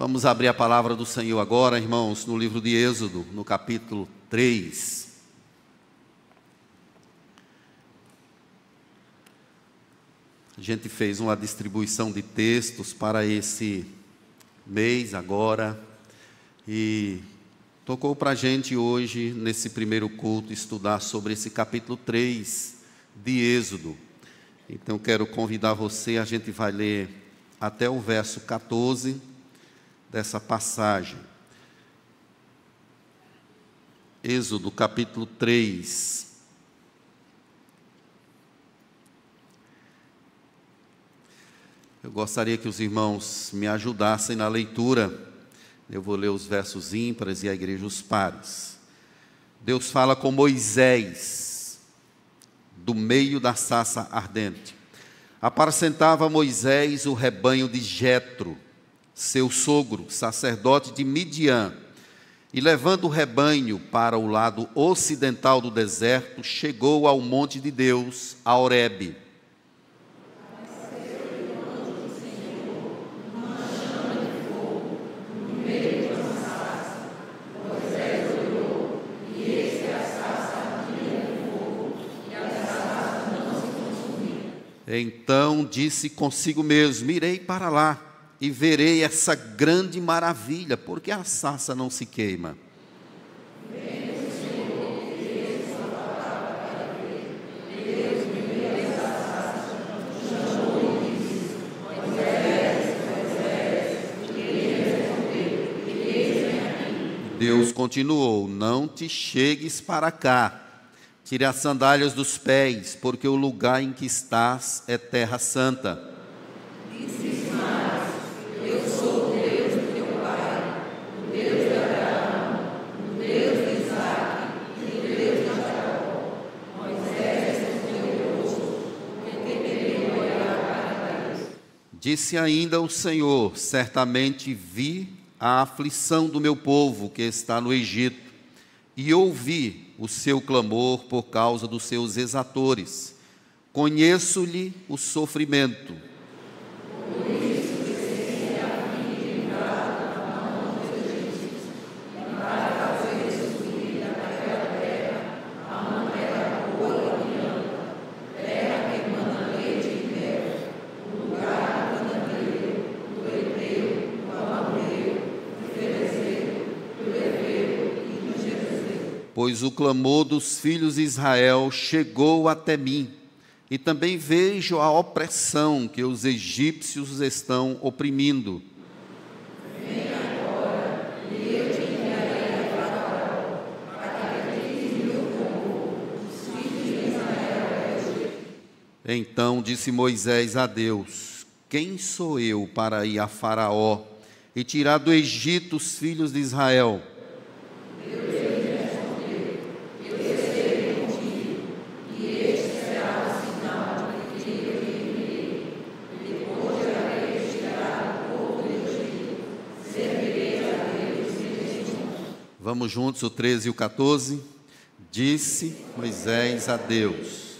Vamos abrir a palavra do Senhor agora, irmãos, no livro de Êxodo, no capítulo 3. A gente fez uma distribuição de textos para esse mês agora e tocou para a gente hoje, nesse primeiro culto, estudar sobre esse capítulo 3 de Êxodo. Então quero convidar você, a gente vai ler até o verso 14 dessa passagem. Êxodo capítulo 3. Eu gostaria que os irmãos me ajudassem na leitura. Eu vou ler os versos ímpares e a igreja os pares. Deus fala com Moisés, do meio da sassa ardente. Apacentava Moisés o rebanho de Jetro, seu sogro, sacerdote de Midian, e levando o rebanho para o lado ocidental do deserto, chegou ao monte de Deus, a Horebe. Então disse consigo mesmo: Irei para lá e verei essa grande maravilha, porque a sarça não se queima. Deus continuou: Não te chegues para cá, tire as sandálias dos pés, porque o lugar em que estás é terra santa. Disse ainda o Senhor: Certamente vi a aflição do meu povo que está no Egito, e ouvi o seu clamor por causa dos seus exatores. Conheço-lhe o sofrimento pois o clamor dos filhos de Israel chegou até mim, e também vejo a opressão que os egípcios estão oprimindo. Então disse Moisés a Deus: Quem sou eu para ir a Faraó e tirar do Egito os filhos de Israel? Juntos, o 13 e o 14. Disse Moisés a Deus: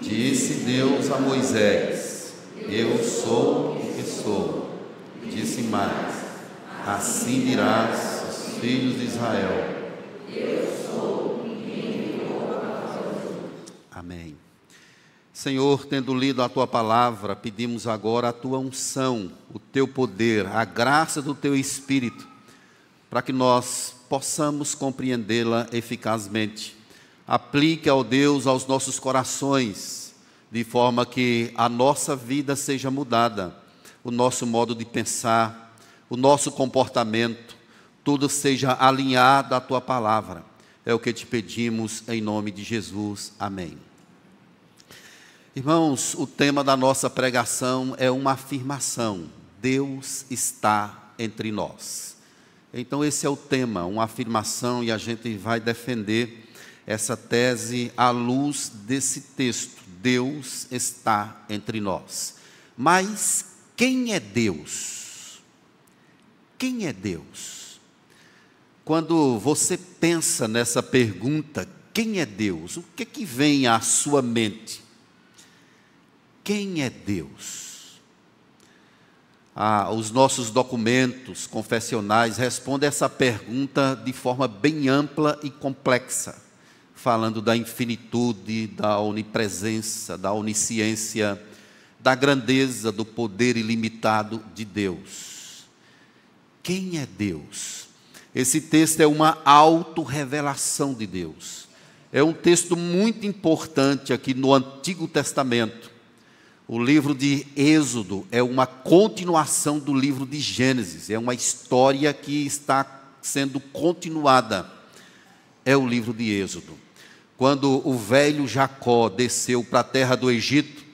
Disse Deus a Moisés: Eu sou o que sou. Disse mais: Assim dirás filhos de Israel. Eu sou quem Amém. Senhor, tendo lido a tua palavra, pedimos agora a tua unção, o teu poder, a graça do teu espírito, para que nós possamos compreendê-la eficazmente. Aplique, ao Deus, aos nossos corações, de forma que a nossa vida seja mudada, o nosso modo de pensar, o nosso comportamento, tudo seja alinhado à tua palavra. É o que te pedimos em nome de Jesus. Amém. Irmãos, o tema da nossa pregação é uma afirmação: Deus está entre nós. Então, esse é o tema, uma afirmação, e a gente vai defender essa tese à luz desse texto: Deus está entre nós. Mas quem é Deus? quem é Deus? Quando você pensa nessa pergunta, quem é Deus? O que, que vem à sua mente? Quem é Deus? Ah, os nossos documentos confessionais respondem essa pergunta de forma bem ampla e complexa, falando da infinitude, da onipresença, da onisciência, da grandeza, do poder ilimitado de Deus. Quem é Deus? Esse texto é uma autorrevelação de Deus. É um texto muito importante aqui no Antigo Testamento. O livro de Êxodo é uma continuação do livro de Gênesis, é uma história que está sendo continuada. É o livro de Êxodo. Quando o velho Jacó desceu para a terra do Egito,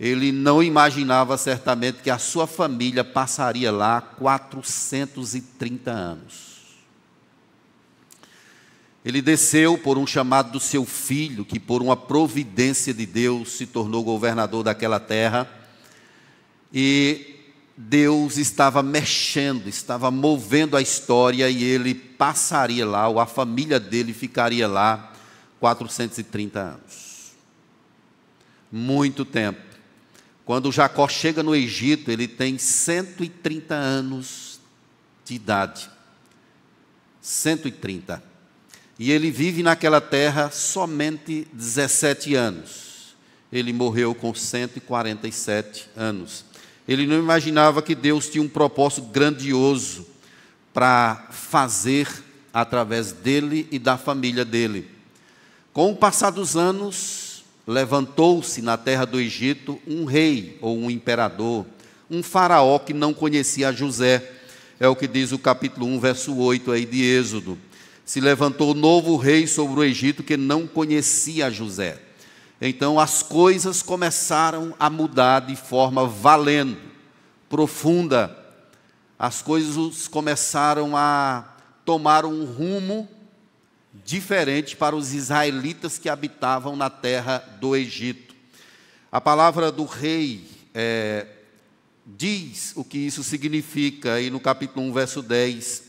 ele não imaginava certamente que a sua família passaria lá 430 anos. Ele desceu por um chamado do seu filho, que por uma providência de Deus se tornou governador daquela terra. E Deus estava mexendo, estava movendo a história e ele passaria lá, ou a família dele ficaria lá 430 anos. Muito tempo. Quando Jacó chega no Egito, ele tem 130 anos de idade. 130 e ele vive naquela terra somente 17 anos. Ele morreu com 147 anos. Ele não imaginava que Deus tinha um propósito grandioso para fazer através dele e da família dele. Com o passar dos anos, levantou-se na terra do Egito um rei ou um imperador, um faraó que não conhecia José. É o que diz o capítulo 1, verso 8 aí de Êxodo se levantou novo rei sobre o Egito que não conhecia José. Então as coisas começaram a mudar de forma valendo, profunda. As coisas começaram a tomar um rumo diferente para os israelitas que habitavam na terra do Egito. A palavra do rei é, diz o que isso significa, aí no capítulo 1, verso 10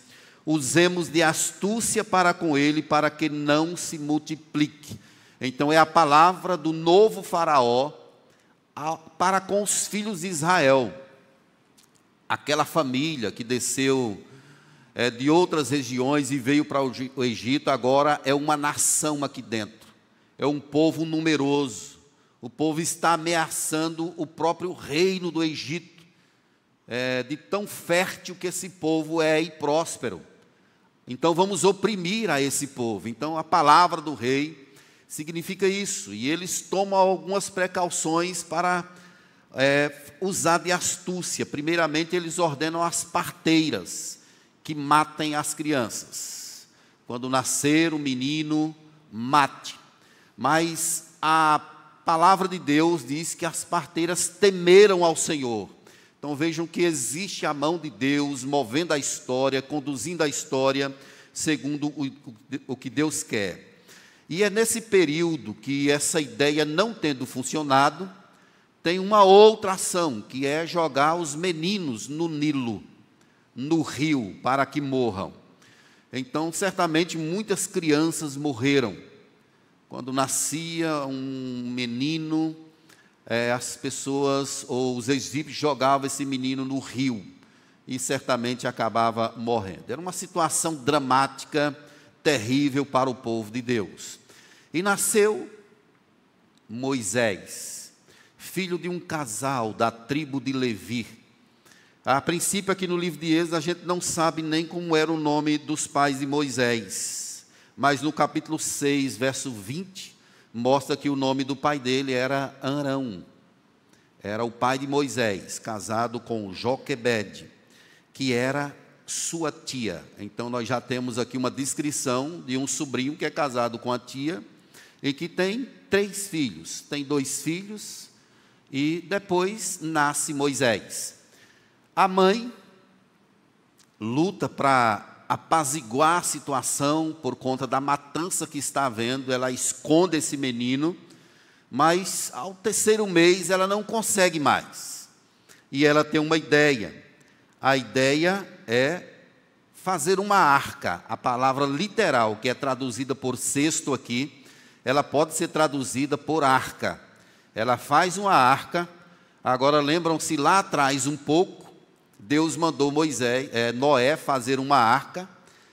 usemos de astúcia para com ele, para que não se multiplique. Então, é a palavra do novo Faraó para com os filhos de Israel. Aquela família que desceu é, de outras regiões e veio para o Egito, agora é uma nação aqui dentro, é um povo numeroso. O povo está ameaçando o próprio reino do Egito, é, de tão fértil que esse povo é e próspero. Então vamos oprimir a esse povo. Então a palavra do rei significa isso. E eles tomam algumas precauções para é, usar de astúcia. Primeiramente, eles ordenam as parteiras que matem as crianças. Quando nascer o menino, mate. Mas a palavra de Deus diz que as parteiras temeram ao Senhor então vejam que existe a mão de Deus movendo a história, conduzindo a história segundo o, o que Deus quer. E é nesse período que essa ideia não tendo funcionado, tem uma outra ação, que é jogar os meninos no Nilo, no rio, para que morram. Então, certamente muitas crianças morreram. Quando nascia um menino, é, as pessoas ou os egípcios jogavam esse menino no rio e certamente acabava morrendo. Era uma situação dramática, terrível para o povo de Deus. E nasceu Moisés, filho de um casal da tribo de Levi. A princípio, aqui no livro de Êxodo, a gente não sabe nem como era o nome dos pais de Moisés. Mas no capítulo 6, verso 20, mostra que o nome do pai dele era Arão. Era o pai de Moisés, casado com Joquebede, que era sua tia. Então nós já temos aqui uma descrição de um sobrinho que é casado com a tia e que tem três filhos. Tem dois filhos e depois nasce Moisés. A mãe luta para apaziguar a situação por conta da matança que está havendo, ela esconde esse menino, mas ao terceiro mês ela não consegue mais. E ela tem uma ideia. A ideia é fazer uma arca. A palavra literal, que é traduzida por cesto aqui, ela pode ser traduzida por arca. Ela faz uma arca. Agora lembram-se lá atrás um pouco, Deus mandou Moisés, é, Noé fazer uma arca,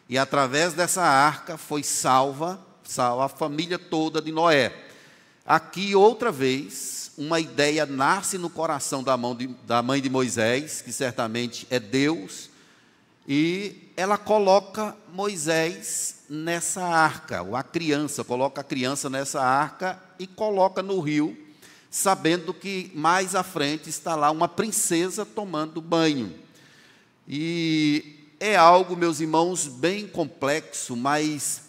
e através dessa arca foi salva, salva a família toda de Noé. Aqui outra vez, uma ideia nasce no coração da, de, da mãe de Moisés, que certamente é Deus, e ela coloca Moisés nessa arca, ou a criança, coloca a criança nessa arca e coloca no rio, sabendo que mais à frente está lá uma princesa tomando banho. E é algo, meus irmãos, bem complexo, mas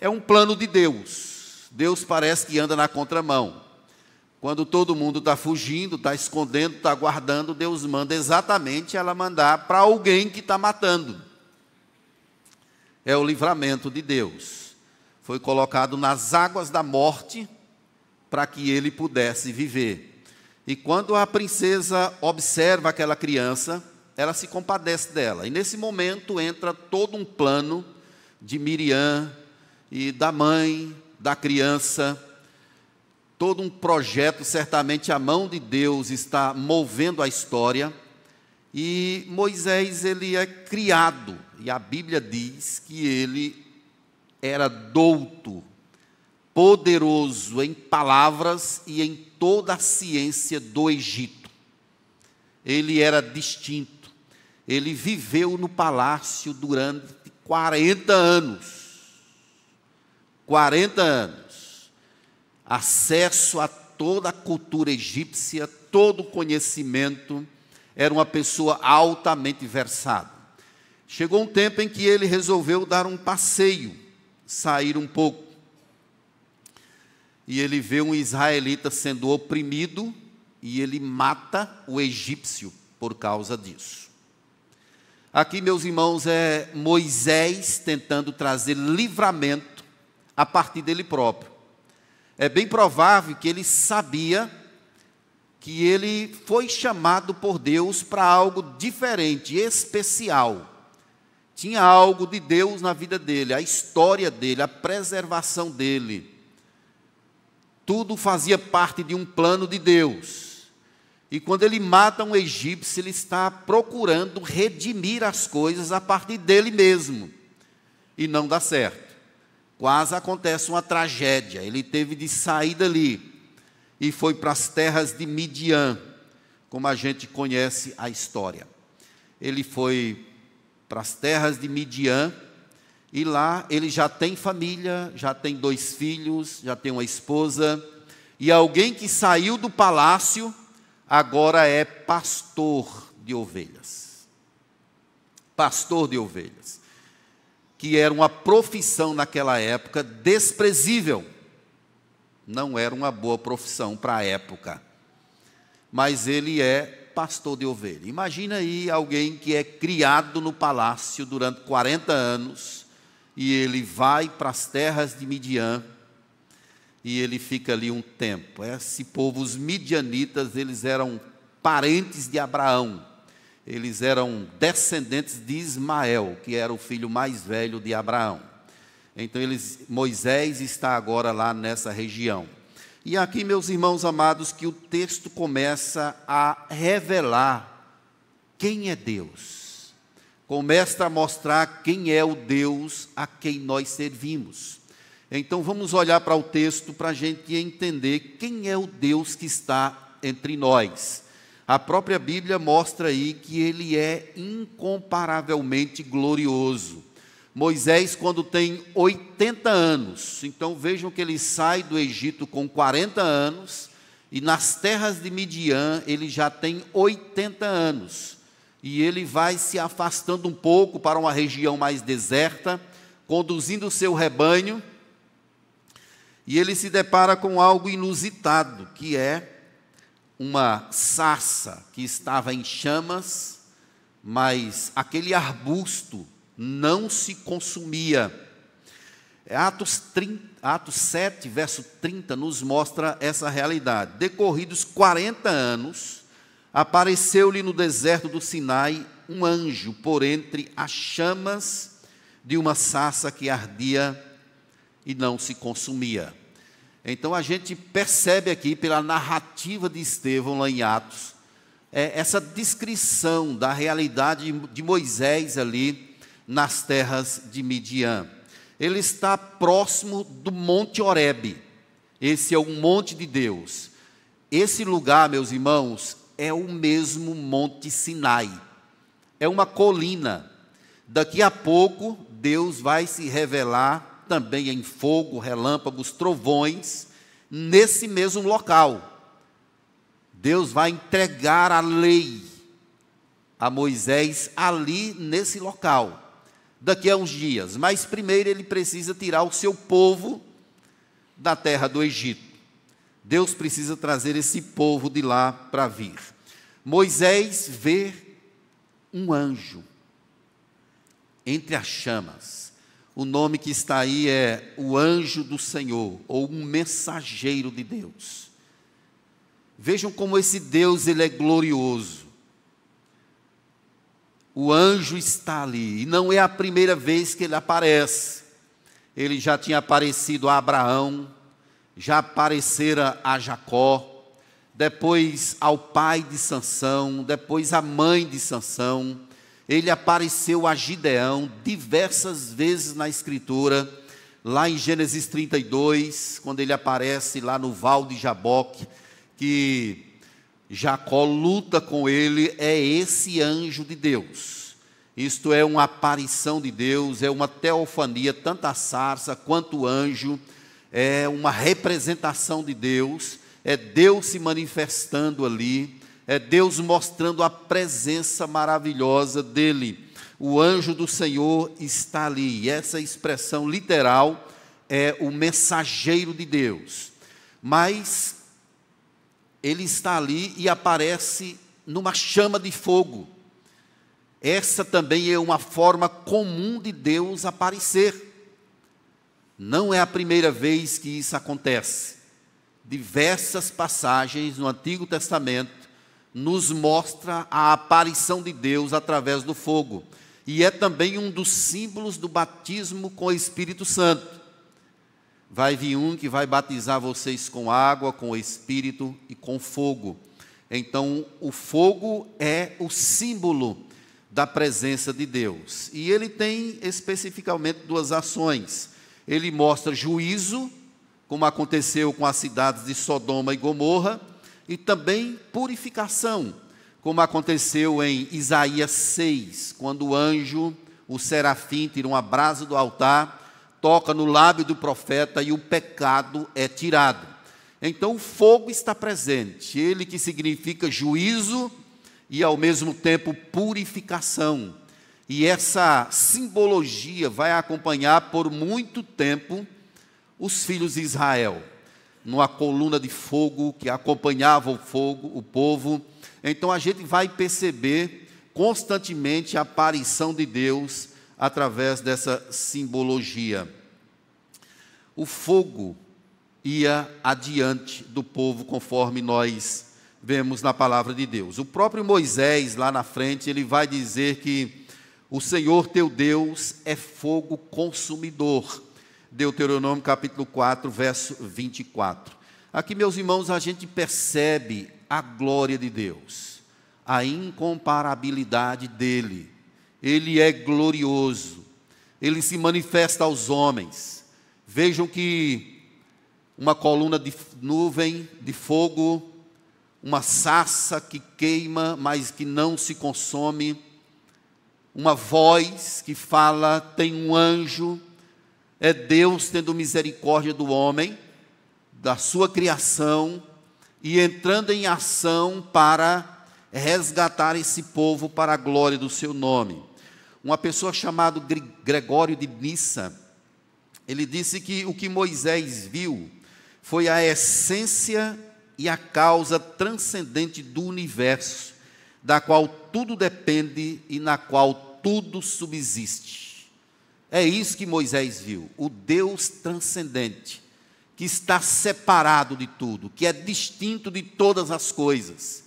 é um plano de Deus. Deus parece que anda na contramão. Quando todo mundo está fugindo, está escondendo, está guardando, Deus manda exatamente ela mandar para alguém que está matando. É o livramento de Deus. Foi colocado nas águas da morte para que ele pudesse viver. E quando a princesa observa aquela criança, ela se compadece dela. E nesse momento entra todo um plano de Miriam e da mãe da criança todo um projeto, certamente a mão de Deus está movendo a história. E Moisés ele é criado, e a Bíblia diz que ele era douto, poderoso em palavras e em toda a ciência do Egito. Ele era distinto. Ele viveu no palácio durante 40 anos. 40 anos acesso a toda a cultura egípcia, todo o conhecimento, era uma pessoa altamente versada. Chegou um tempo em que ele resolveu dar um passeio, sair um pouco. E ele vê um israelita sendo oprimido e ele mata o egípcio por causa disso. Aqui, meus irmãos, é Moisés tentando trazer livramento a partir dele próprio é bem provável que ele sabia que ele foi chamado por Deus para algo diferente, especial. Tinha algo de Deus na vida dele, a história dele, a preservação dele. Tudo fazia parte de um plano de Deus. E quando ele mata um egípcio, ele está procurando redimir as coisas a partir dele mesmo. E não dá certo quase acontece uma tragédia. Ele teve de sair dali e foi para as terras de Midian, como a gente conhece a história. Ele foi para as terras de Midian e lá ele já tem família, já tem dois filhos, já tem uma esposa e alguém que saiu do palácio agora é pastor de ovelhas. Pastor de ovelhas que era uma profissão naquela época desprezível. Não era uma boa profissão para a época. Mas ele é pastor de ovelha. Imagina aí alguém que é criado no palácio durante 40 anos e ele vai para as terras de Midian e ele fica ali um tempo. Esse povo, os midianitas, eles eram parentes de Abraão eles eram descendentes de Ismael, que era o filho mais velho de Abraão. Então eles, Moisés está agora lá nessa região. E aqui, meus irmãos amados, que o texto começa a revelar quem é Deus. Começa a mostrar quem é o Deus a quem nós servimos. Então vamos olhar para o texto para a gente entender quem é o Deus que está entre nós. A própria Bíblia mostra aí que ele é incomparavelmente glorioso. Moisés, quando tem 80 anos, então vejam que ele sai do Egito com 40 anos, e nas terras de Midian ele já tem 80 anos. E ele vai se afastando um pouco para uma região mais deserta, conduzindo o seu rebanho, e ele se depara com algo inusitado, que é uma sarça que estava em chamas, mas aquele arbusto não se consumia. Atos, 30, Atos 7, verso 30, nos mostra essa realidade. Decorridos 40 anos, Apareceu-lhe no deserto do Sinai um anjo por entre as chamas de uma sarça que ardia e não se consumia. Então a gente percebe aqui pela narrativa de Estevão lá em Atos, é, essa descrição da realidade de Moisés ali nas terras de Midian. Ele está próximo do Monte Horebe. Esse é o monte de Deus. Esse lugar, meus irmãos, é o mesmo Monte Sinai. É uma colina. Daqui a pouco Deus vai se revelar também em fogo, relâmpagos, trovões, nesse mesmo local. Deus vai entregar a lei a Moisés ali nesse local, daqui a uns dias. Mas primeiro ele precisa tirar o seu povo da terra do Egito. Deus precisa trazer esse povo de lá para vir. Moisés vê um anjo entre as chamas o nome que está aí é o anjo do Senhor, ou um mensageiro de Deus. Vejam como esse Deus ele é glorioso. O anjo está ali, e não é a primeira vez que ele aparece. Ele já tinha aparecido a Abraão, já aparecera a Jacó, depois ao pai de Sansão, depois à mãe de Sansão ele apareceu a Gideão diversas vezes na Escritura, lá em Gênesis 32, quando ele aparece lá no Val de Jaboque, que Jacó luta com ele, é esse anjo de Deus. Isto é uma aparição de Deus, é uma teofania, tanto a sarça quanto o anjo, é uma representação de Deus, é Deus se manifestando ali é Deus mostrando a presença maravilhosa dele. O anjo do Senhor está ali. E essa expressão literal é o mensageiro de Deus. Mas ele está ali e aparece numa chama de fogo. Essa também é uma forma comum de Deus aparecer. Não é a primeira vez que isso acontece. Diversas passagens no Antigo Testamento nos mostra a aparição de Deus através do fogo. E é também um dos símbolos do batismo com o Espírito Santo. Vai vir um que vai batizar vocês com água, com o Espírito e com fogo. Então, o fogo é o símbolo da presença de Deus. E ele tem especificamente duas ações. Ele mostra juízo, como aconteceu com as cidades de Sodoma e Gomorra, e também purificação, como aconteceu em Isaías 6, quando o anjo, o serafim, tira uma brasa do altar, toca no lábio do profeta e o pecado é tirado. Então o fogo está presente, ele que significa juízo e ao mesmo tempo purificação. E essa simbologia vai acompanhar por muito tempo os filhos de Israel numa coluna de fogo que acompanhava o fogo, o povo. Então a gente vai perceber constantemente a aparição de Deus através dessa simbologia. O fogo ia adiante do povo, conforme nós vemos na palavra de Deus. O próprio Moisés, lá na frente, ele vai dizer que o Senhor teu Deus é fogo consumidor. Deuteronômio capítulo 4, verso 24. Aqui, meus irmãos, a gente percebe a glória de Deus, a incomparabilidade dele. Ele é glorioso, ele se manifesta aos homens. Vejam que uma coluna de nuvem, de fogo, uma sarça que queima, mas que não se consome, uma voz que fala, tem um anjo é Deus tendo misericórdia do homem, da sua criação, e entrando em ação para resgatar esse povo para a glória do seu nome. Uma pessoa chamada Gregório de Nissa, ele disse que o que Moisés viu foi a essência e a causa transcendente do universo, da qual tudo depende e na qual tudo subsiste. É isso que Moisés viu, o Deus transcendente, que está separado de tudo, que é distinto de todas as coisas.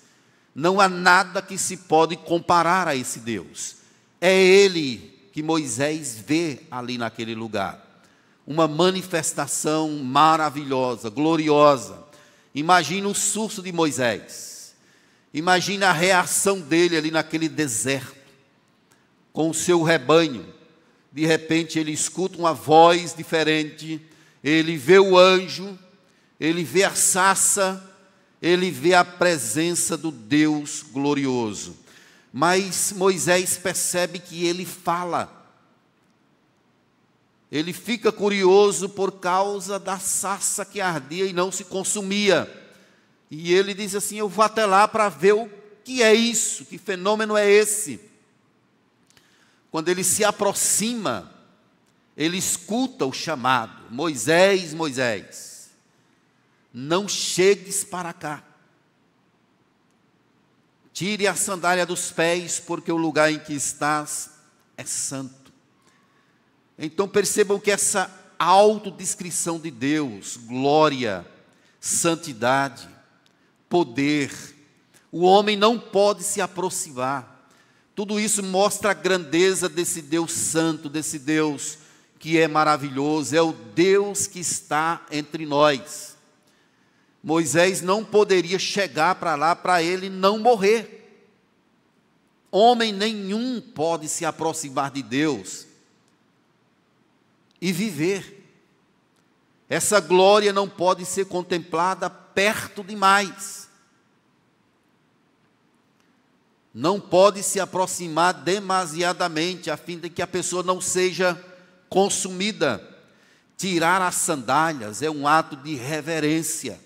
Não há nada que se pode comparar a esse Deus. É Ele que Moisés vê ali naquele lugar. Uma manifestação maravilhosa, gloriosa. Imagina o surto de Moisés. Imagina a reação dele ali naquele deserto, com o seu rebanho. De repente ele escuta uma voz diferente, ele vê o anjo, ele vê a sassa, ele vê a presença do Deus glorioso. Mas Moisés percebe que ele fala. Ele fica curioso por causa da sassa que ardia e não se consumia. E ele diz assim: Eu vou até lá para ver o que é isso, que fenômeno é esse. Quando ele se aproxima, ele escuta o chamado: Moisés, Moisés não chegues para cá. Tire a sandália dos pés, porque o lugar em que estás é santo. Então percebam que essa autodescrição de Deus, glória, santidade, poder, o homem não pode se aproximar. Tudo isso mostra a grandeza desse Deus santo, desse Deus que é maravilhoso, é o Deus que está entre nós. Moisés não poderia chegar para lá para ele não morrer. Homem nenhum pode se aproximar de Deus e viver. Essa glória não pode ser contemplada perto demais. Não pode se aproximar demasiadamente, a fim de que a pessoa não seja consumida. Tirar as sandálias é um ato de reverência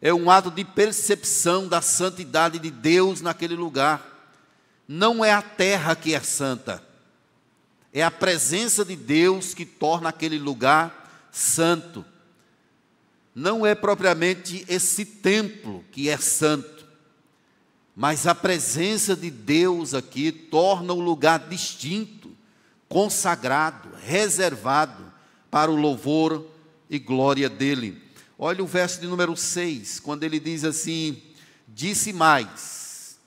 é um ato de percepção da santidade de Deus naquele lugar. Não é a terra que é santa, é a presença de Deus que torna aquele lugar santo. Não é propriamente esse templo que é santo, mas a presença de Deus aqui torna o lugar distinto, consagrado, reservado para o louvor e glória dele. Olha o verso de número 6, quando ele diz assim: Disse mais: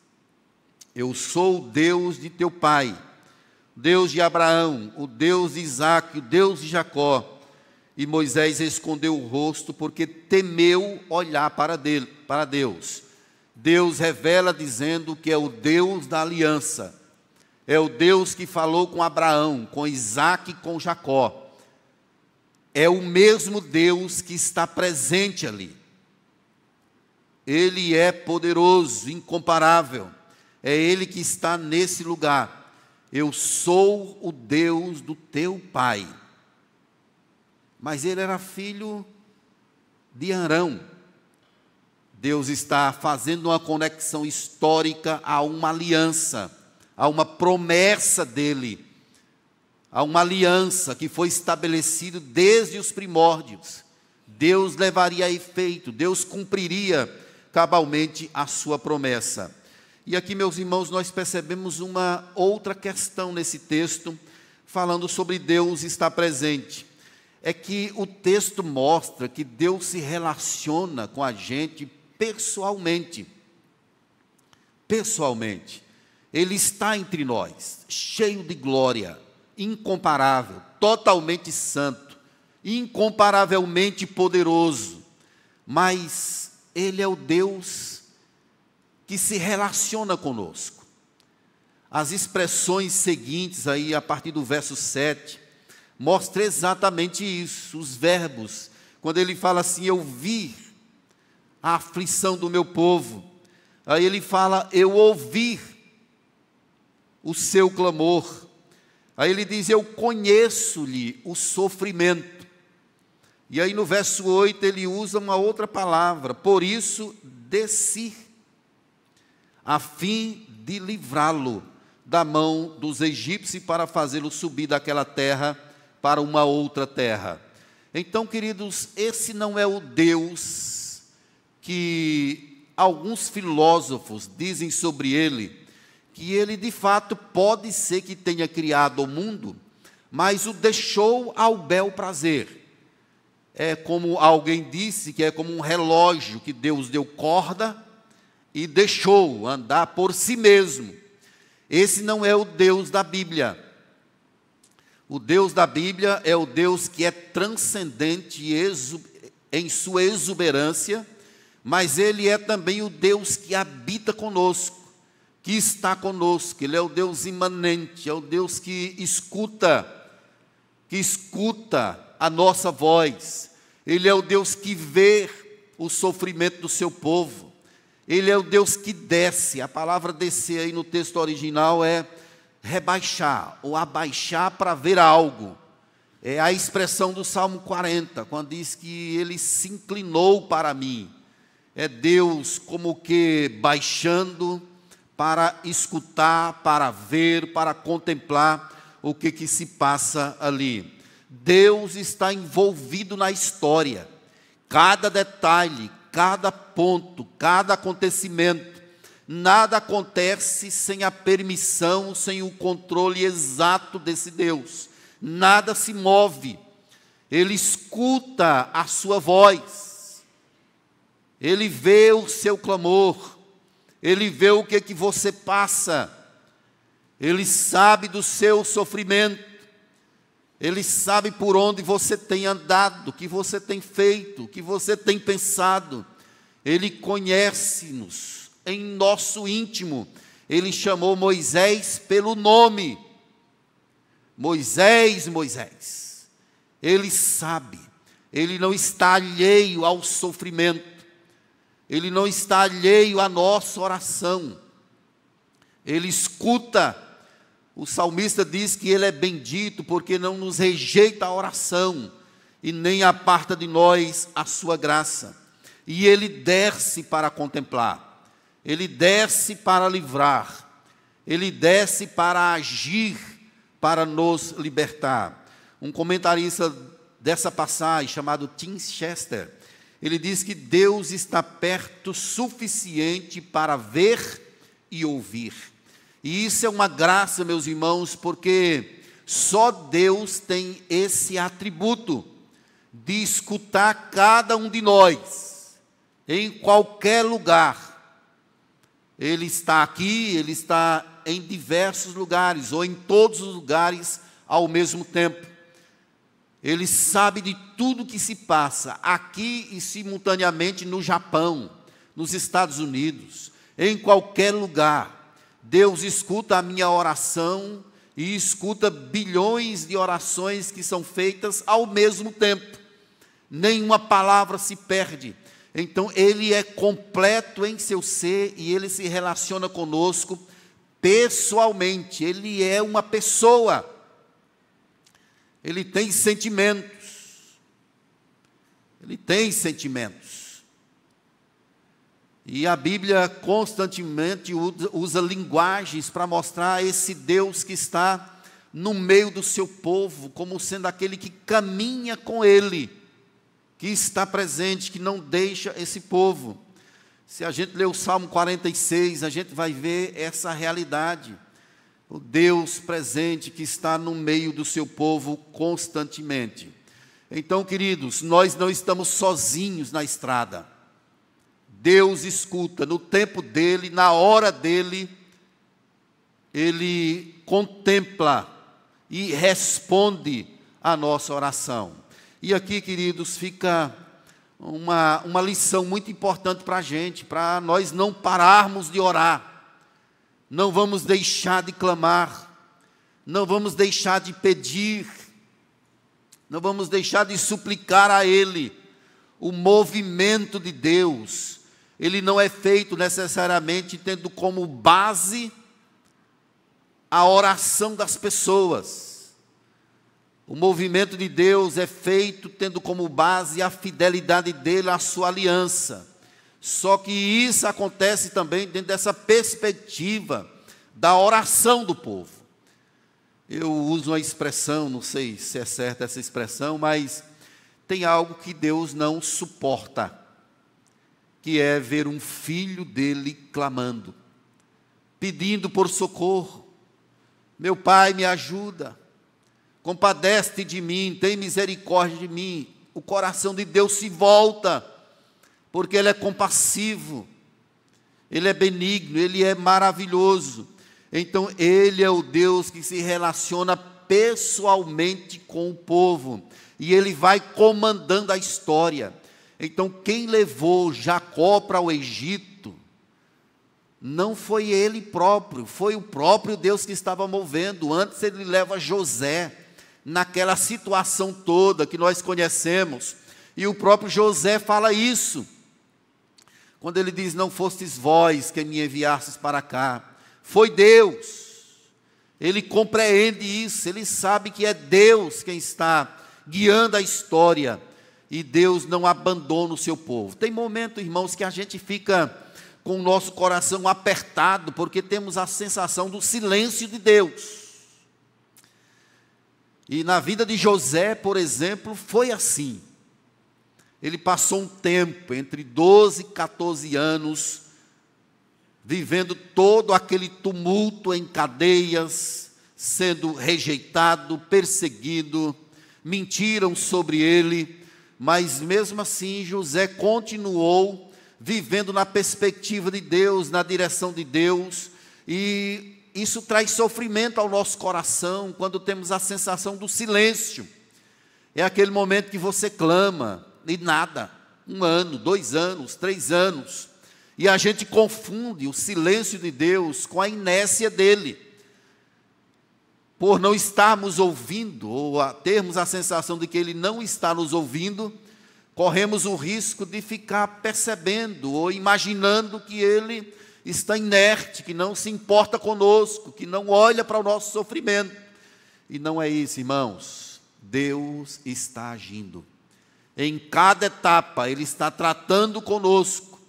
Eu sou o Deus de teu pai, Deus de Abraão, o Deus de Isaac, o Deus de Jacó. E Moisés escondeu o rosto porque temeu olhar para, dele, para Deus. Deus revela dizendo que é o Deus da aliança, é o Deus que falou com Abraão, com Isaac e com Jacó é o mesmo Deus que está presente ali. Ele é poderoso, incomparável. É Ele que está nesse lugar. Eu sou o Deus do teu pai. Mas ele era filho de Arão. Deus está fazendo uma conexão histórica a uma aliança, a uma promessa dele a uma aliança que foi estabelecida desde os primórdios. Deus levaria a efeito, Deus cumpriria cabalmente a sua promessa. E aqui, meus irmãos, nós percebemos uma outra questão nesse texto, falando sobre Deus estar presente. É que o texto mostra que Deus se relaciona com a gente pessoalmente. Pessoalmente. Ele está entre nós, cheio de glória incomparável, totalmente santo, incomparavelmente poderoso, mas Ele é o Deus que se relaciona conosco. As expressões seguintes, aí, a partir do verso 7, mostram exatamente isso, os verbos, quando ele fala assim: Eu vi a aflição do meu povo. Aí ele fala: Eu ouvi o seu clamor. Aí ele diz: Eu conheço-lhe o sofrimento. E aí no verso 8 ele usa uma outra palavra, por isso desci, a fim de livrá-lo da mão dos egípcios para fazê-lo subir daquela terra para uma outra terra. Então, queridos, esse não é o Deus que alguns filósofos dizem sobre ele, que ele de fato pode ser que tenha criado o mundo, mas o deixou ao bel prazer. É como alguém disse que é como um relógio que Deus deu corda e deixou andar por si mesmo. Esse não é o Deus da Bíblia. O Deus da Bíblia é o Deus que é transcendente em sua exuberância, mas ele é também o Deus que habita conosco, que está conosco. Ele é o Deus imanente, é o Deus que escuta, que escuta a nossa voz. Ele é o Deus que vê o sofrimento do seu povo. Ele é o Deus que desce. A palavra descer aí no texto original é rebaixar ou abaixar para ver algo. É a expressão do Salmo 40, quando diz que ele se inclinou para mim. É Deus como que baixando para escutar, para ver, para contemplar o que, que se passa ali. Deus está envolvido na história. Cada detalhe, cada ponto, cada acontecimento, nada acontece sem a permissão, sem o controle exato desse Deus. Nada se move. Ele escuta a sua voz. Ele vê o seu clamor. Ele vê o que que você passa. Ele sabe do seu sofrimento. Ele sabe por onde você tem andado, o que você tem feito, o que você tem pensado. Ele conhece-nos em nosso íntimo. Ele chamou Moisés pelo nome. Moisés, Moisés. Ele sabe. Ele não está alheio ao sofrimento. Ele não está alheio à nossa oração. Ele escuta o salmista diz que ele é bendito porque não nos rejeita a oração e nem aparta de nós a sua graça. E ele desce para contemplar, ele desce para livrar, ele desce para agir, para nos libertar. Um comentarista dessa passagem, chamado Tim Chester, ele diz que Deus está perto suficiente para ver e ouvir. E isso é uma graça, meus irmãos, porque só Deus tem esse atributo de escutar cada um de nós, em qualquer lugar. Ele está aqui, ele está em diversos lugares, ou em todos os lugares ao mesmo tempo. Ele sabe de tudo que se passa aqui e simultaneamente no Japão, nos Estados Unidos, em qualquer lugar. Deus escuta a minha oração e escuta bilhões de orações que são feitas ao mesmo tempo. Nenhuma palavra se perde. Então, Ele é completo em seu ser e Ele se relaciona conosco pessoalmente. Ele é uma pessoa. Ele tem sentimentos. Ele tem sentimentos. E a Bíblia constantemente usa, linguagens para mostrar esse Deus que está no meio do seu povo, como sendo aquele que caminha com ele, que está presente, que não deixa esse povo. Se a gente ler o Salmo 46, a gente vai ver essa realidade. O Deus presente que está no meio do seu povo constantemente. Então, queridos, nós não estamos sozinhos na estrada. Deus escuta no tempo dele, na hora dele, ele contempla e responde a nossa oração. E aqui, queridos, fica uma, uma lição muito importante para a gente, para nós não pararmos de orar, não vamos deixar de clamar, não vamos deixar de pedir, não vamos deixar de suplicar a Ele o movimento de Deus ele não é feito necessariamente tendo como base a oração das pessoas. O movimento de Deus é feito tendo como base a fidelidade dele à sua aliança. Só que isso acontece também dentro dessa perspectiva da oração do povo. Eu uso uma expressão, não sei se é certa essa expressão, mas tem algo que Deus não suporta que é ver um filho dele clamando, pedindo por socorro. Meu pai, me ajuda, compadece de mim, tem misericórdia de mim. O coração de Deus se volta, porque Ele é compassivo. Ele é benigno, ele é maravilhoso. Então, ele é o Deus que se relaciona pessoalmente com o povo e ele vai comandando a história. Então, quem levou Jacó para o Egito não foi ele próprio, foi o próprio Deus que estava movendo. Antes, ele leva José naquela situação toda que nós conhecemos. E o próprio José fala isso. Quando ele diz: Não fostes vós que me enviastes para cá, foi Deus. Ele compreende isso, ele sabe que é Deus quem está guiando a história e Deus não abandona o seu povo. Tem momento, irmãos, que a gente fica com o nosso coração apertado porque temos a sensação do silêncio de Deus. E na vida de José, por exemplo, foi assim. Ele passou um tempo, entre 12 e 14 anos, vivendo todo aquele tumulto em cadeias, sendo rejeitado, perseguido, mentiram sobre ele, mas mesmo assim José continuou vivendo na perspectiva de Deus, na direção de Deus, e isso traz sofrimento ao nosso coração quando temos a sensação do silêncio. É aquele momento que você clama e nada, um ano, dois anos, três anos, e a gente confunde o silêncio de Deus com a inércia dele. Por não estarmos ouvindo, ou a termos a sensação de que ele não está nos ouvindo, corremos o risco de ficar percebendo ou imaginando que ele está inerte, que não se importa conosco, que não olha para o nosso sofrimento. E não é isso, irmãos. Deus está agindo. Em cada etapa, Ele está tratando conosco.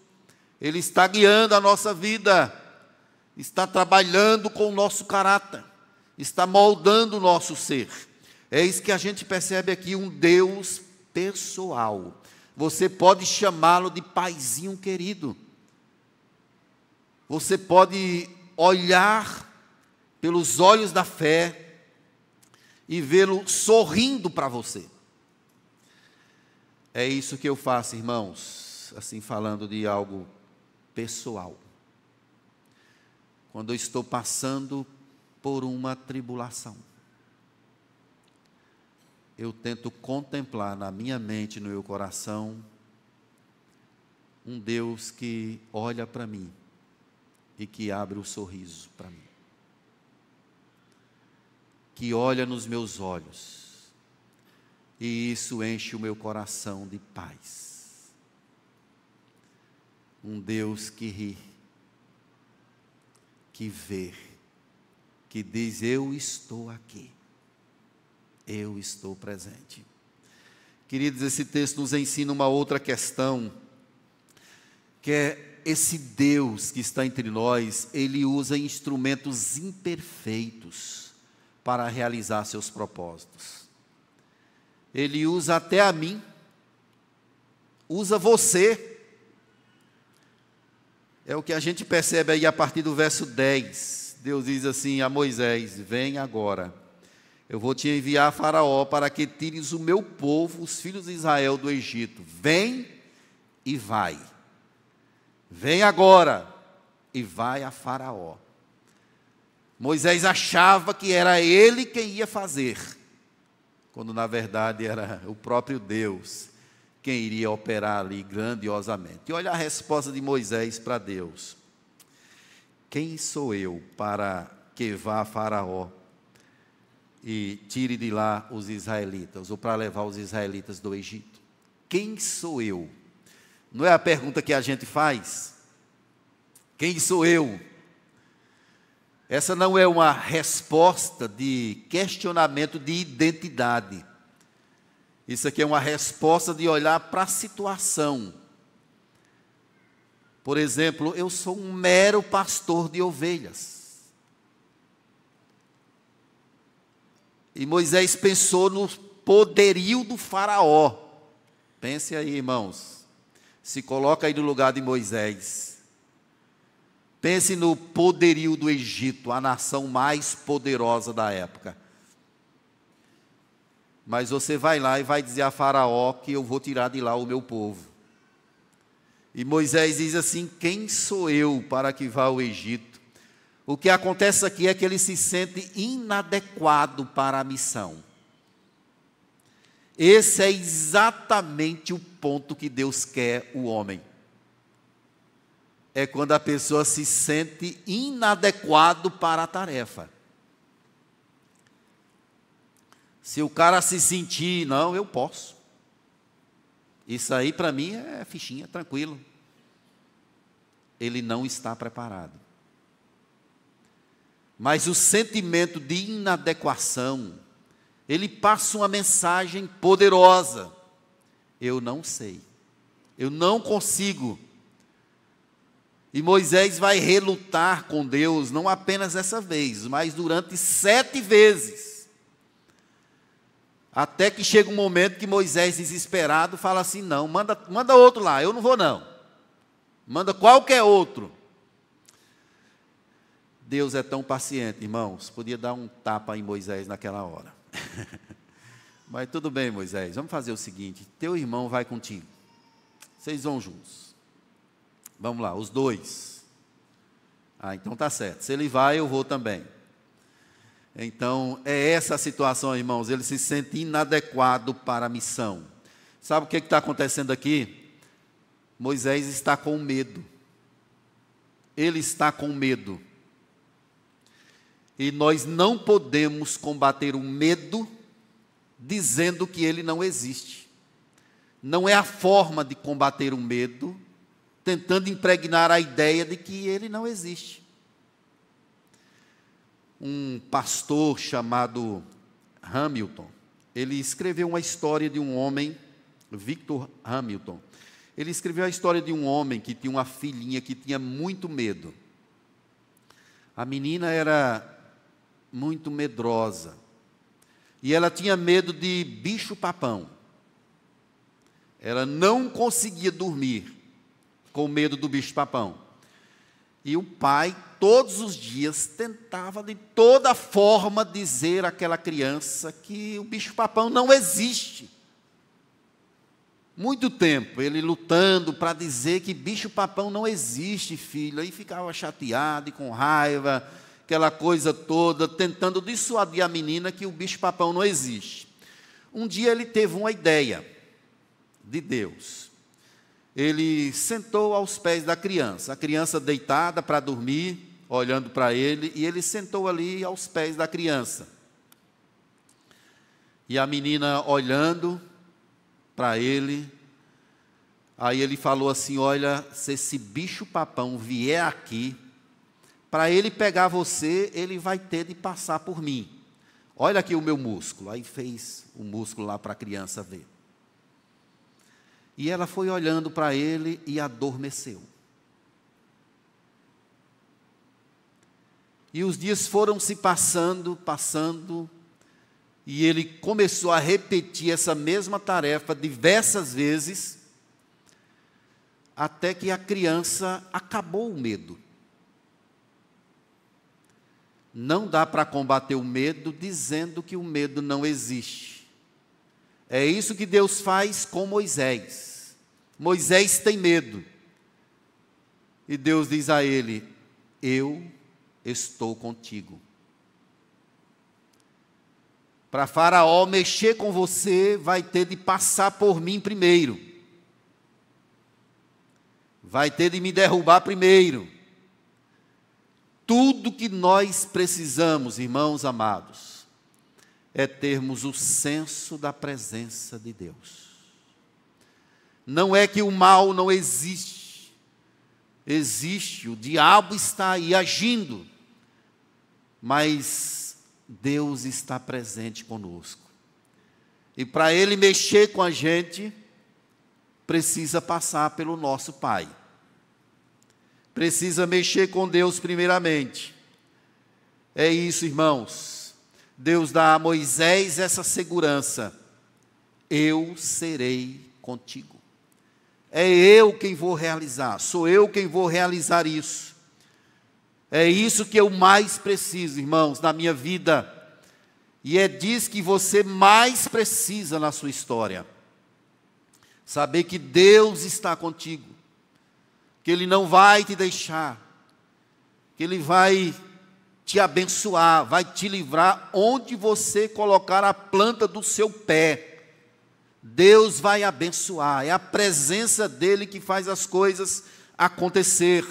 Ele está guiando a nossa vida, está trabalhando com o nosso caráter, está moldando o nosso ser. É isso que a gente percebe aqui, um Deus pessoal. Você pode chamá-lo de paizinho querido. Você pode olhar pelos olhos da fé e vê-lo sorrindo para você. É isso que eu faço, irmãos, assim falando de algo pessoal. Quando eu estou passando por uma tribulação, eu tento contemplar na minha mente, no meu coração, um Deus que olha para mim e que abre o um sorriso para mim. Que olha nos meus olhos e isso enche o meu coração de paz um Deus que ri, que vê, que diz: Eu estou aqui, eu estou presente. Queridos, esse texto nos ensina uma outra questão, que é esse Deus que está entre nós, ele usa instrumentos imperfeitos para realizar seus propósitos. Ele usa até a mim, usa você é o que a gente percebe aí a partir do verso 10. Deus diz assim a Moisés: Vem agora, eu vou te enviar a Faraó para que tires o meu povo, os filhos de Israel, do Egito. Vem e vai. Vem agora e vai a Faraó. Moisés achava que era ele quem ia fazer, quando na verdade era o próprio Deus quem iria operar ali grandiosamente. E olha a resposta de Moisés para Deus: Quem sou eu para que vá a Faraó e tire de lá os israelitas, ou para levar os israelitas do Egito? Quem sou eu? Não é a pergunta que a gente faz? Quem sou eu? Essa não é uma resposta de questionamento de identidade. Isso aqui é uma resposta de olhar para a situação. Por exemplo, eu sou um mero pastor de ovelhas. E Moisés pensou no poderio do Faraó. Pense aí, irmãos. Se coloca aí no lugar de Moisés. Pense no poderio do Egito, a nação mais poderosa da época. Mas você vai lá e vai dizer a Faraó que eu vou tirar de lá o meu povo. E Moisés diz assim: Quem sou eu para que vá ao Egito? O que acontece aqui é que ele se sente inadequado para a missão. Esse é exatamente o ponto que Deus quer o homem. É quando a pessoa se sente inadequado para a tarefa. Se o cara se sentir, não, eu posso. Isso aí para mim é fichinha, tranquilo. Ele não está preparado. Mas o sentimento de inadequação, ele passa uma mensagem poderosa. Eu não sei. Eu não consigo. E Moisés vai relutar com Deus, não apenas essa vez, mas durante sete vezes. Até que chega um momento que Moisés, desesperado, fala assim: não, manda, manda outro lá, eu não vou não. Manda qualquer outro. Deus é tão paciente, irmãos, podia dar um tapa em Moisés naquela hora. Mas tudo bem, Moisés, vamos fazer o seguinte: teu irmão vai contigo. Vocês vão juntos. Vamos lá, os dois. Ah, então tá certo. Se ele vai, eu vou também. Então, é essa a situação, irmãos. Ele se sente inadequado para a missão. Sabe o que está acontecendo aqui? Moisés está com medo. Ele está com medo. E nós não podemos combater o medo dizendo que ele não existe. Não é a forma de combater o medo tentando impregnar a ideia de que ele não existe um pastor chamado Hamilton. Ele escreveu uma história de um homem, Victor Hamilton. Ele escreveu a história de um homem que tinha uma filhinha que tinha muito medo. A menina era muito medrosa. E ela tinha medo de bicho-papão. Ela não conseguia dormir com medo do bicho-papão. E o pai, todos os dias, tentava de toda forma dizer àquela criança que o bicho-papão não existe. Muito tempo ele lutando para dizer que bicho-papão não existe, filho. Aí ficava chateado e com raiva, aquela coisa toda, tentando dissuadir a menina que o bicho-papão não existe. Um dia ele teve uma ideia de Deus ele sentou aos pés da criança, a criança deitada para dormir, olhando para ele, e ele sentou ali aos pés da criança. E a menina olhando para ele, aí ele falou assim: Olha, se esse bicho-papão vier aqui, para ele pegar você, ele vai ter de passar por mim. Olha aqui o meu músculo. Aí fez o músculo lá para a criança ver. E ela foi olhando para ele e adormeceu. E os dias foram se passando, passando, e ele começou a repetir essa mesma tarefa diversas vezes, até que a criança acabou o medo. Não dá para combater o medo dizendo que o medo não existe. É isso que Deus faz com Moisés. Moisés tem medo. E Deus diz a ele: Eu estou contigo. Para Faraó mexer com você, vai ter de passar por mim primeiro. Vai ter de me derrubar primeiro. Tudo que nós precisamos, irmãos amados, é termos o senso da presença de Deus. Não é que o mal não existe. Existe, o diabo está aí agindo. Mas Deus está presente conosco. E para ele mexer com a gente, precisa passar pelo nosso Pai. Precisa mexer com Deus primeiramente. É isso, irmãos. Deus dá a Moisés essa segurança. Eu serei contigo. É eu quem vou realizar, sou eu quem vou realizar isso. É isso que eu mais preciso, irmãos, na minha vida. E é disso que você mais precisa na sua história. Saber que Deus está contigo. que Ele não vai te deixar, que Ele vai te abençoar, vai te livrar onde você colocar a planta do seu pé. Deus vai abençoar, é a presença dele que faz as coisas acontecer.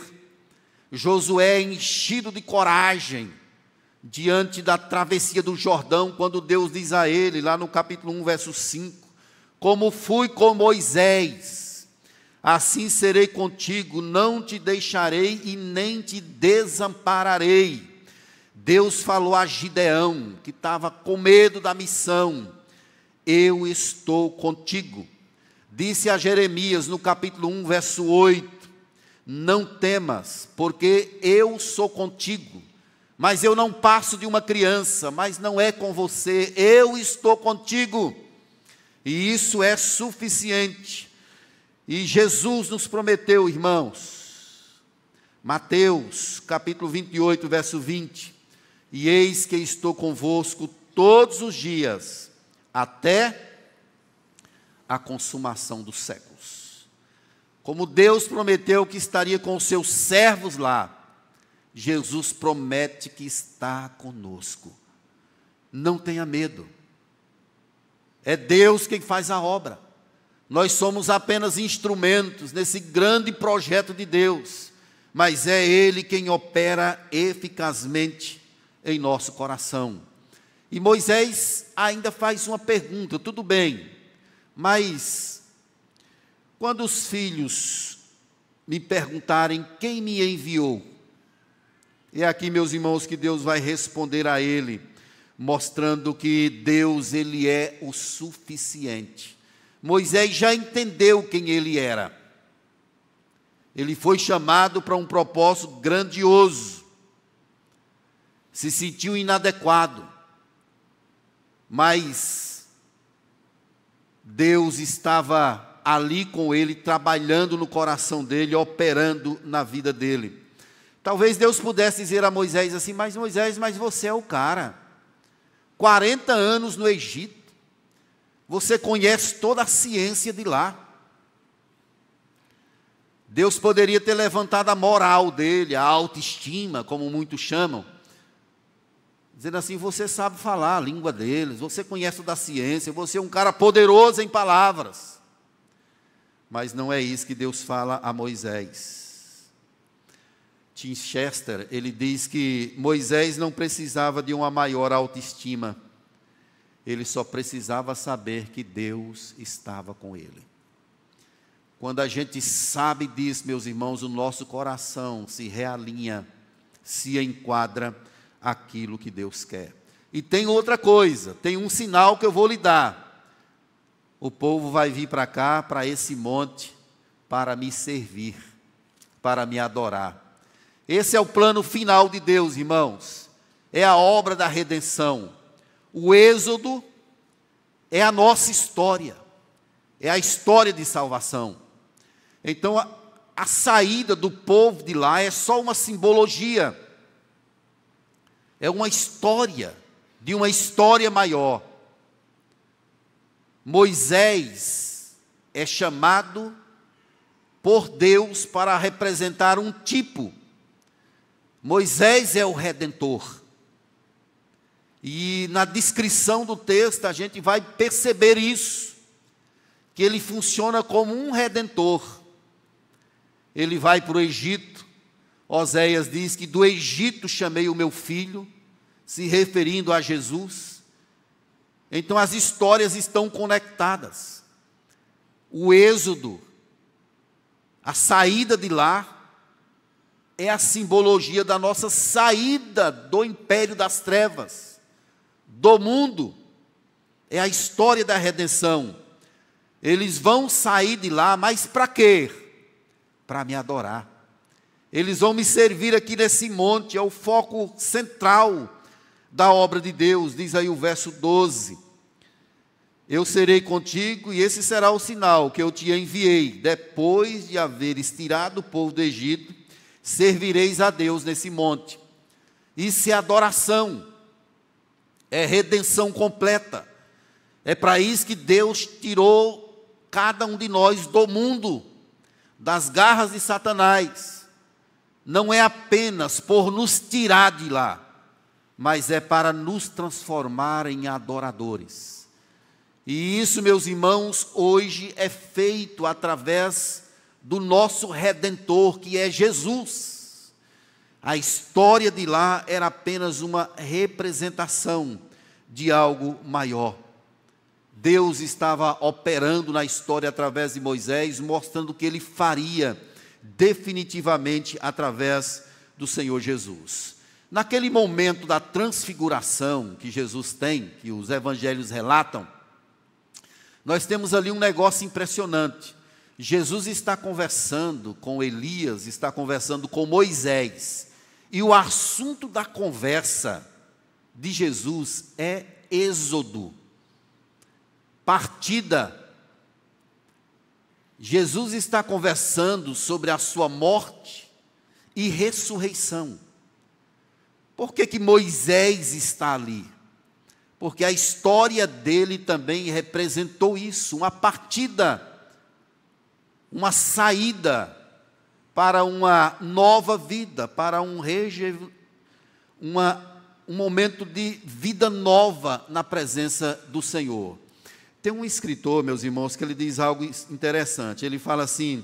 Josué é enchido de coragem diante da travessia do Jordão, quando Deus diz a ele, lá no capítulo 1, verso 5: Como fui com Moisés, assim serei contigo, não te deixarei e nem te desampararei. Deus falou a Gideão, que estava com medo da missão: Eu estou contigo. Disse a Jeremias no capítulo 1, verso 8: Não temas, porque eu sou contigo. Mas eu não passo de uma criança, mas não é com você, eu estou contigo. E isso é suficiente. E Jesus nos prometeu, irmãos, Mateus capítulo 28, verso 20: e eis que estou convosco todos os dias, até a consumação dos séculos. Como Deus prometeu que estaria com os seus servos lá, Jesus promete que está conosco. Não tenha medo. É Deus quem faz a obra. Nós somos apenas instrumentos nesse grande projeto de Deus, mas é Ele quem opera eficazmente em nosso coração. E Moisés ainda faz uma pergunta: tudo bem, mas quando os filhos me perguntarem quem me enviou, é aqui, meus irmãos, que Deus vai responder a ele, mostrando que Deus ele é o suficiente. Moisés já entendeu quem ele era. Ele foi chamado para um propósito grandioso se sentiu inadequado, mas Deus estava ali com ele, trabalhando no coração dele, operando na vida dele. Talvez Deus pudesse dizer a Moisés assim: Mas Moisés, mas você é o cara. 40 anos no Egito, você conhece toda a ciência de lá. Deus poderia ter levantado a moral dele, a autoestima, como muitos chamam dizendo assim: você sabe falar a língua deles, você conhece da ciência, você é um cara poderoso em palavras. Mas não é isso que Deus fala a Moisés. Tim Chester, ele diz que Moisés não precisava de uma maior autoestima, ele só precisava saber que Deus estava com ele. Quando a gente sabe disso, meus irmãos, o nosso coração se realinha, se enquadra aquilo que Deus quer. E tem outra coisa, tem um sinal que eu vou lhe dar. O povo vai vir para cá, para esse monte, para me servir, para me adorar. Esse é o plano final de Deus, irmãos. É a obra da redenção. O Êxodo é a nossa história, é a história de salvação. Então, a, a saída do povo de lá é só uma simbologia é uma história de uma história maior. Moisés é chamado por Deus para representar um tipo. Moisés é o redentor. E na descrição do texto a gente vai perceber isso, que ele funciona como um redentor. Ele vai para o Egito, Oséias diz que do Egito chamei o meu filho, se referindo a Jesus. Então as histórias estão conectadas. O êxodo, a saída de lá, é a simbologia da nossa saída do império das trevas, do mundo. É a história da redenção. Eles vão sair de lá, mas para quê? Para me adorar. Eles vão me servir aqui nesse monte, é o foco central da obra de Deus, diz aí o verso 12. Eu serei contigo, e esse será o sinal que eu te enviei. Depois de haveres tirado o povo do Egito, servireis a Deus nesse monte. Isso é adoração, é redenção completa. É para isso que Deus tirou cada um de nós do mundo das garras de Satanás, não é apenas por nos tirar de lá, mas é para nos transformar em adoradores. E isso, meus irmãos, hoje é feito através do nosso redentor, que é Jesus. A história de lá era apenas uma representação de algo maior. Deus estava operando na história através de Moisés, mostrando que ele faria definitivamente através do Senhor Jesus. Naquele momento da transfiguração que Jesus tem, que os evangelhos relatam, nós temos ali um negócio impressionante. Jesus está conversando com Elias, está conversando com Moisés, e o assunto da conversa de Jesus é Êxodo partida. Jesus está conversando sobre a sua morte e ressurreição. Por que, que Moisés está ali? Porque a história dele também representou isso, uma partida, uma saída para uma nova vida, para um, rege, uma, um momento de vida nova na presença do Senhor. Tem um escritor, meus irmãos, que ele diz algo interessante. Ele fala assim: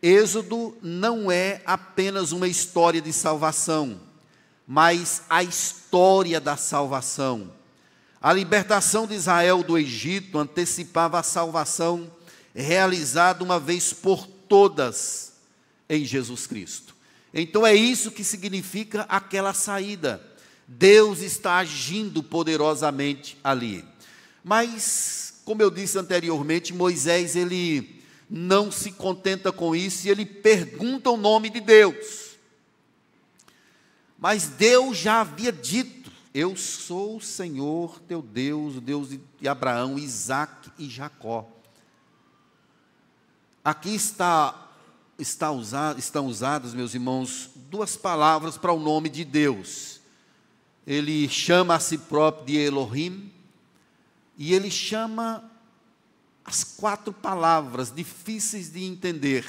Êxodo não é apenas uma história de salvação, mas a história da salvação. A libertação de Israel do Egito antecipava a salvação realizada uma vez por todas em Jesus Cristo. Então é isso que significa aquela saída. Deus está agindo poderosamente ali. Mas como eu disse anteriormente, Moisés ele não se contenta com isso e ele pergunta o nome de Deus. Mas Deus já havia dito: Eu sou o Senhor teu Deus, o Deus de Abraão, Isaac e Jacó. Aqui está, está usado, estão usadas, meus irmãos, duas palavras para o nome de Deus. Ele chama a si próprio de Elohim, e ele chama as quatro palavras difíceis de entender: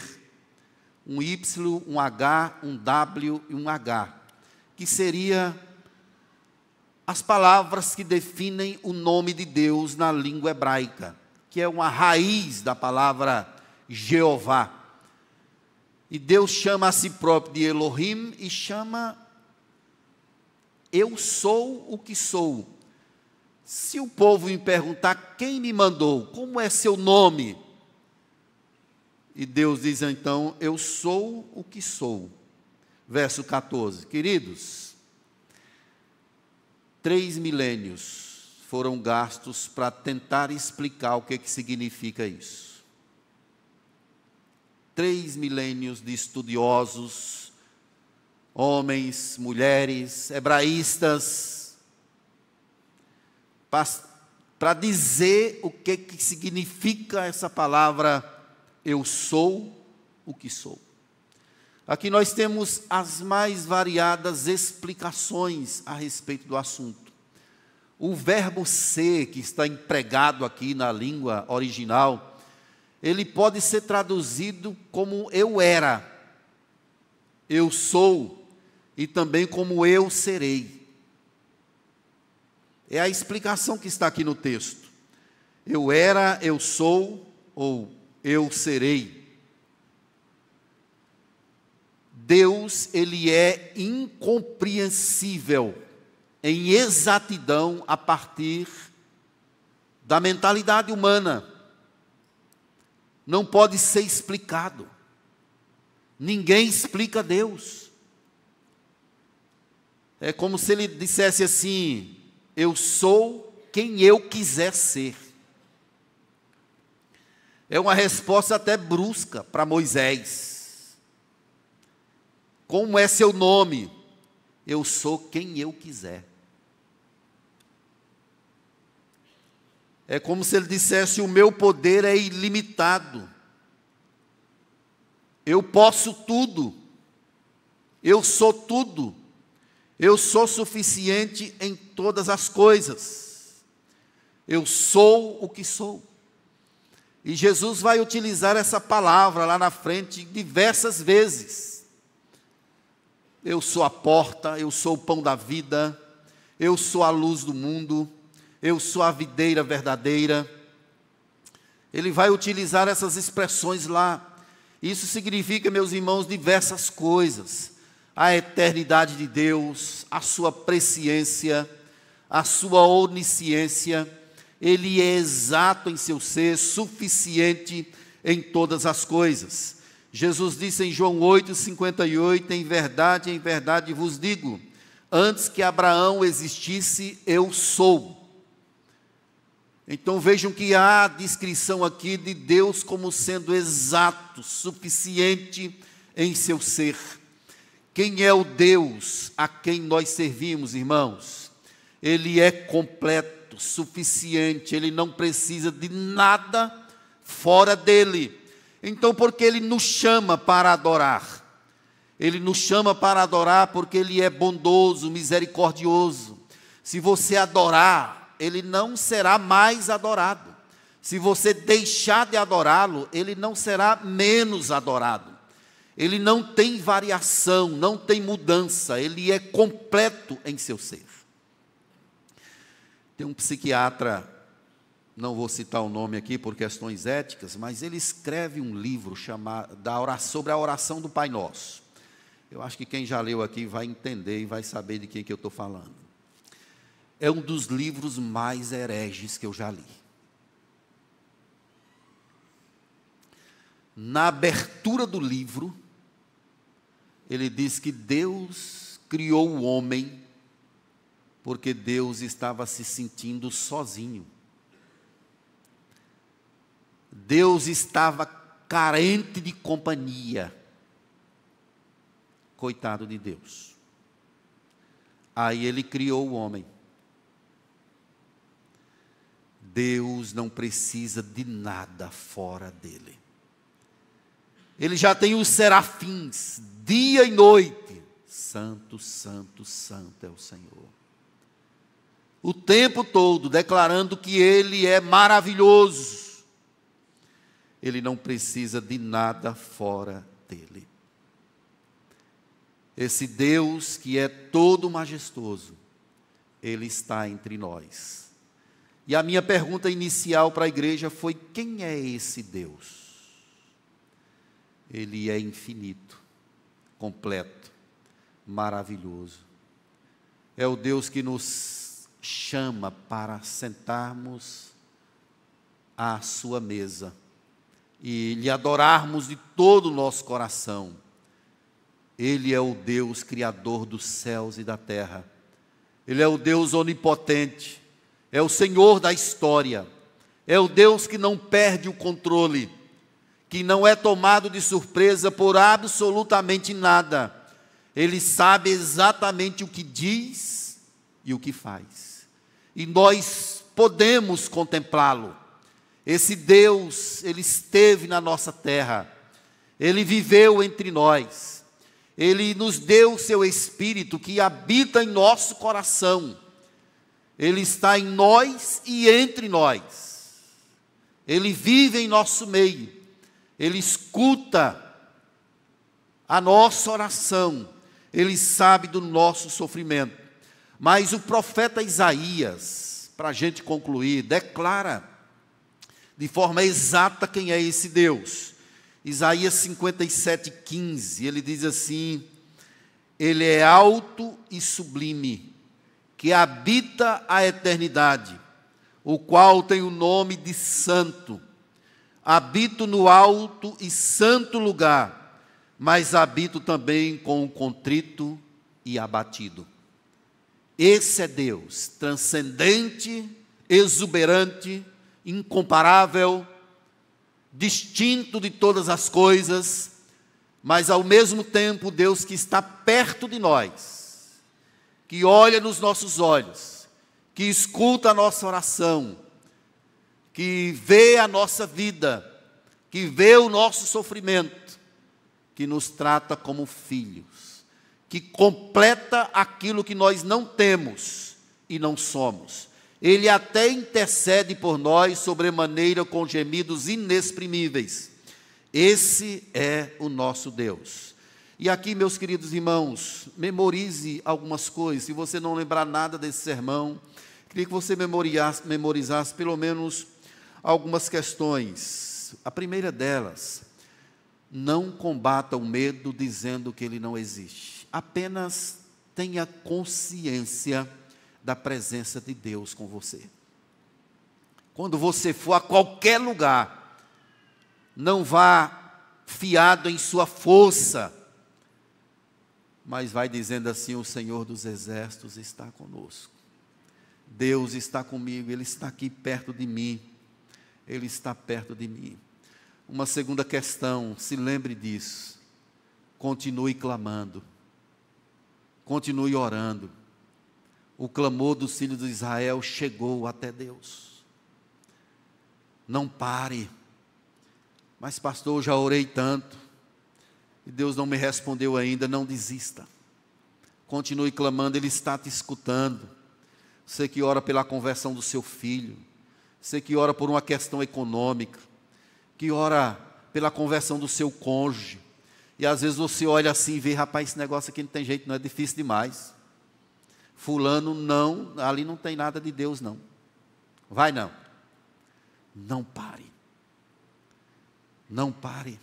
um Y, um H, um W e um H, que seria as palavras que definem o nome de Deus na língua hebraica, que é uma raiz da palavra Jeová. E Deus chama a si próprio de Elohim e chama Eu sou o que sou. Se o povo me perguntar quem me mandou, como é seu nome? E Deus diz então: Eu sou o que sou. Verso 14. Queridos, três milênios foram gastos para tentar explicar o que, que significa isso. Três milênios de estudiosos, homens, mulheres, hebraístas, para dizer o que, que significa essa palavra eu sou o que sou. Aqui nós temos as mais variadas explicações a respeito do assunto. O verbo ser, que está empregado aqui na língua original, ele pode ser traduzido como eu era, eu sou, e também como eu serei. É a explicação que está aqui no texto. Eu era, eu sou, ou eu serei. Deus, ele é incompreensível em exatidão a partir da mentalidade humana. Não pode ser explicado. Ninguém explica Deus. É como se ele dissesse assim: eu sou quem eu quiser ser. É uma resposta até brusca para Moisés. Como é seu nome? Eu sou quem eu quiser. É como se ele dissesse: O meu poder é ilimitado. Eu posso tudo. Eu sou tudo. Eu sou suficiente em todas as coisas. Eu sou o que sou. E Jesus vai utilizar essa palavra lá na frente diversas vezes. Eu sou a porta, eu sou o pão da vida, eu sou a luz do mundo, eu sou a videira verdadeira. Ele vai utilizar essas expressões lá. Isso significa, meus irmãos, diversas coisas. A eternidade de Deus, a sua presciência, a sua onisciência, ele é exato em seu ser, suficiente em todas as coisas. Jesus disse em João 8:58, em verdade, em verdade vos digo, antes que Abraão existisse, eu sou. Então vejam que há descrição aqui de Deus como sendo exato, suficiente em seu ser. Quem é o Deus a quem nós servimos, irmãos? Ele é completo, suficiente, ele não precisa de nada fora dele. Então, porque ele nos chama para adorar? Ele nos chama para adorar porque ele é bondoso, misericordioso. Se você adorar, ele não será mais adorado. Se você deixar de adorá-lo, ele não será menos adorado. Ele não tem variação, não tem mudança, ele é completo em seu ser. Tem um psiquiatra, não vou citar o nome aqui por questões éticas, mas ele escreve um livro chamado, da oração, sobre a oração do Pai Nosso. Eu acho que quem já leu aqui vai entender e vai saber de quem que eu estou falando. É um dos livros mais hereges que eu já li. Na abertura do livro, ele diz que Deus criou o homem porque Deus estava se sentindo sozinho. Deus estava carente de companhia. Coitado de Deus. Aí ele criou o homem. Deus não precisa de nada fora dele. Ele já tem os serafins, dia e noite. Santo, santo, santo é o Senhor o tempo todo declarando que Ele é maravilhoso. Ele não precisa de nada fora dele. Esse Deus que é todo majestoso, Ele está entre nós. E a minha pergunta inicial para a igreja foi: quem é esse Deus? Ele é infinito, completo, maravilhoso. É o Deus que nos chama para sentarmos à sua mesa e lhe adorarmos de todo o nosso coração. Ele é o Deus criador dos céus e da terra. Ele é o Deus onipotente. É o Senhor da história. É o Deus que não perde o controle, que não é tomado de surpresa por absolutamente nada. Ele sabe exatamente o que diz e o que faz. E nós podemos contemplá-lo. Esse Deus, ele esteve na nossa terra, ele viveu entre nós, ele nos deu o seu Espírito que habita em nosso coração, ele está em nós e entre nós, ele vive em nosso meio, ele escuta a nossa oração, ele sabe do nosso sofrimento. Mas o profeta Isaías, para a gente concluir, declara de forma exata quem é esse Deus. Isaías 57, 15, ele diz assim: Ele é alto e sublime, que habita a eternidade, o qual tem o nome de Santo. Habito no alto e santo lugar, mas habito também com o contrito e abatido. Esse é Deus, transcendente, exuberante, incomparável, distinto de todas as coisas, mas ao mesmo tempo Deus que está perto de nós, que olha nos nossos olhos, que escuta a nossa oração, que vê a nossa vida, que vê o nosso sofrimento, que nos trata como filhos que completa aquilo que nós não temos e não somos. Ele até intercede por nós sobremaneira com gemidos inexprimíveis. Esse é o nosso Deus. E aqui, meus queridos irmãos, memorize algumas coisas. Se você não lembrar nada desse sermão, queria que você memorizasse, memorizasse pelo menos algumas questões. A primeira delas, não combata o medo dizendo que ele não existe. Apenas tenha consciência da presença de Deus com você. Quando você for a qualquer lugar, não vá fiado em sua força, mas vai dizendo assim: O Senhor dos Exércitos está conosco. Deus está comigo, Ele está aqui perto de mim. Ele está perto de mim. Uma segunda questão, se lembre disso. Continue clamando. Continue orando o clamor dos filhos de Israel chegou até Deus. Não pare. Mas, pastor, eu já orei tanto e Deus não me respondeu ainda. Não desista. Continue clamando, Ele está te escutando. Você que ora pela conversão do seu filho, você que ora por uma questão econômica, que ora pela conversão do seu cônjuge, e às vezes você olha assim e vê, rapaz, esse negócio aqui não tem jeito, não é difícil demais. Fulano não, ali não tem nada de Deus não. Vai não. Não pare. Não pare.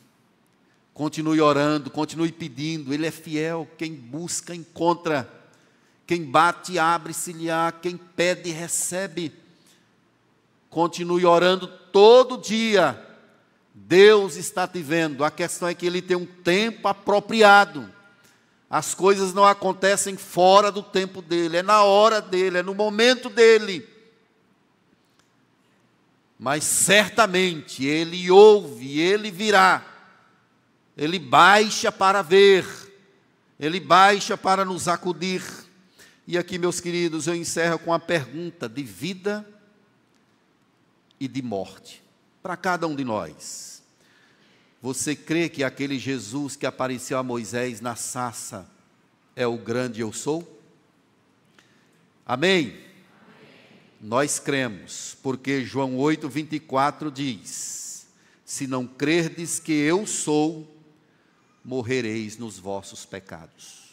Continue orando, continue pedindo. Ele é fiel. Quem busca, encontra. Quem bate, abre-se-lhe-á. Quem pede, recebe. Continue orando todo dia. Deus está te vendo. A questão é que Ele tem um tempo apropriado. As coisas não acontecem fora do tempo dele, é na hora dele, é no momento dele. Mas certamente ele ouve, ele virá, ele baixa para ver, ele baixa para nos acudir. E aqui, meus queridos, eu encerro com a pergunta de vida e de morte para cada um de nós. Você crê que aquele Jesus que apareceu a Moisés na sassa é o grande eu sou? Amém? Amém. Nós cremos, porque João 8, 24 diz: Se não crerdes que eu sou, morrereis nos vossos pecados.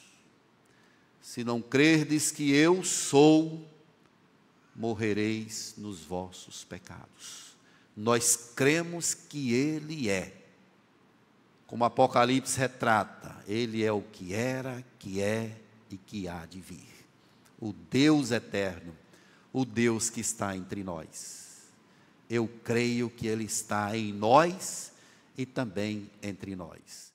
Se não crerdes que eu sou, morrereis nos vossos pecados. Nós cremos que Ele é como Apocalipse retrata, ele é o que era, que é e que há de vir. O Deus eterno, o Deus que está entre nós. Eu creio que ele está em nós e também entre nós.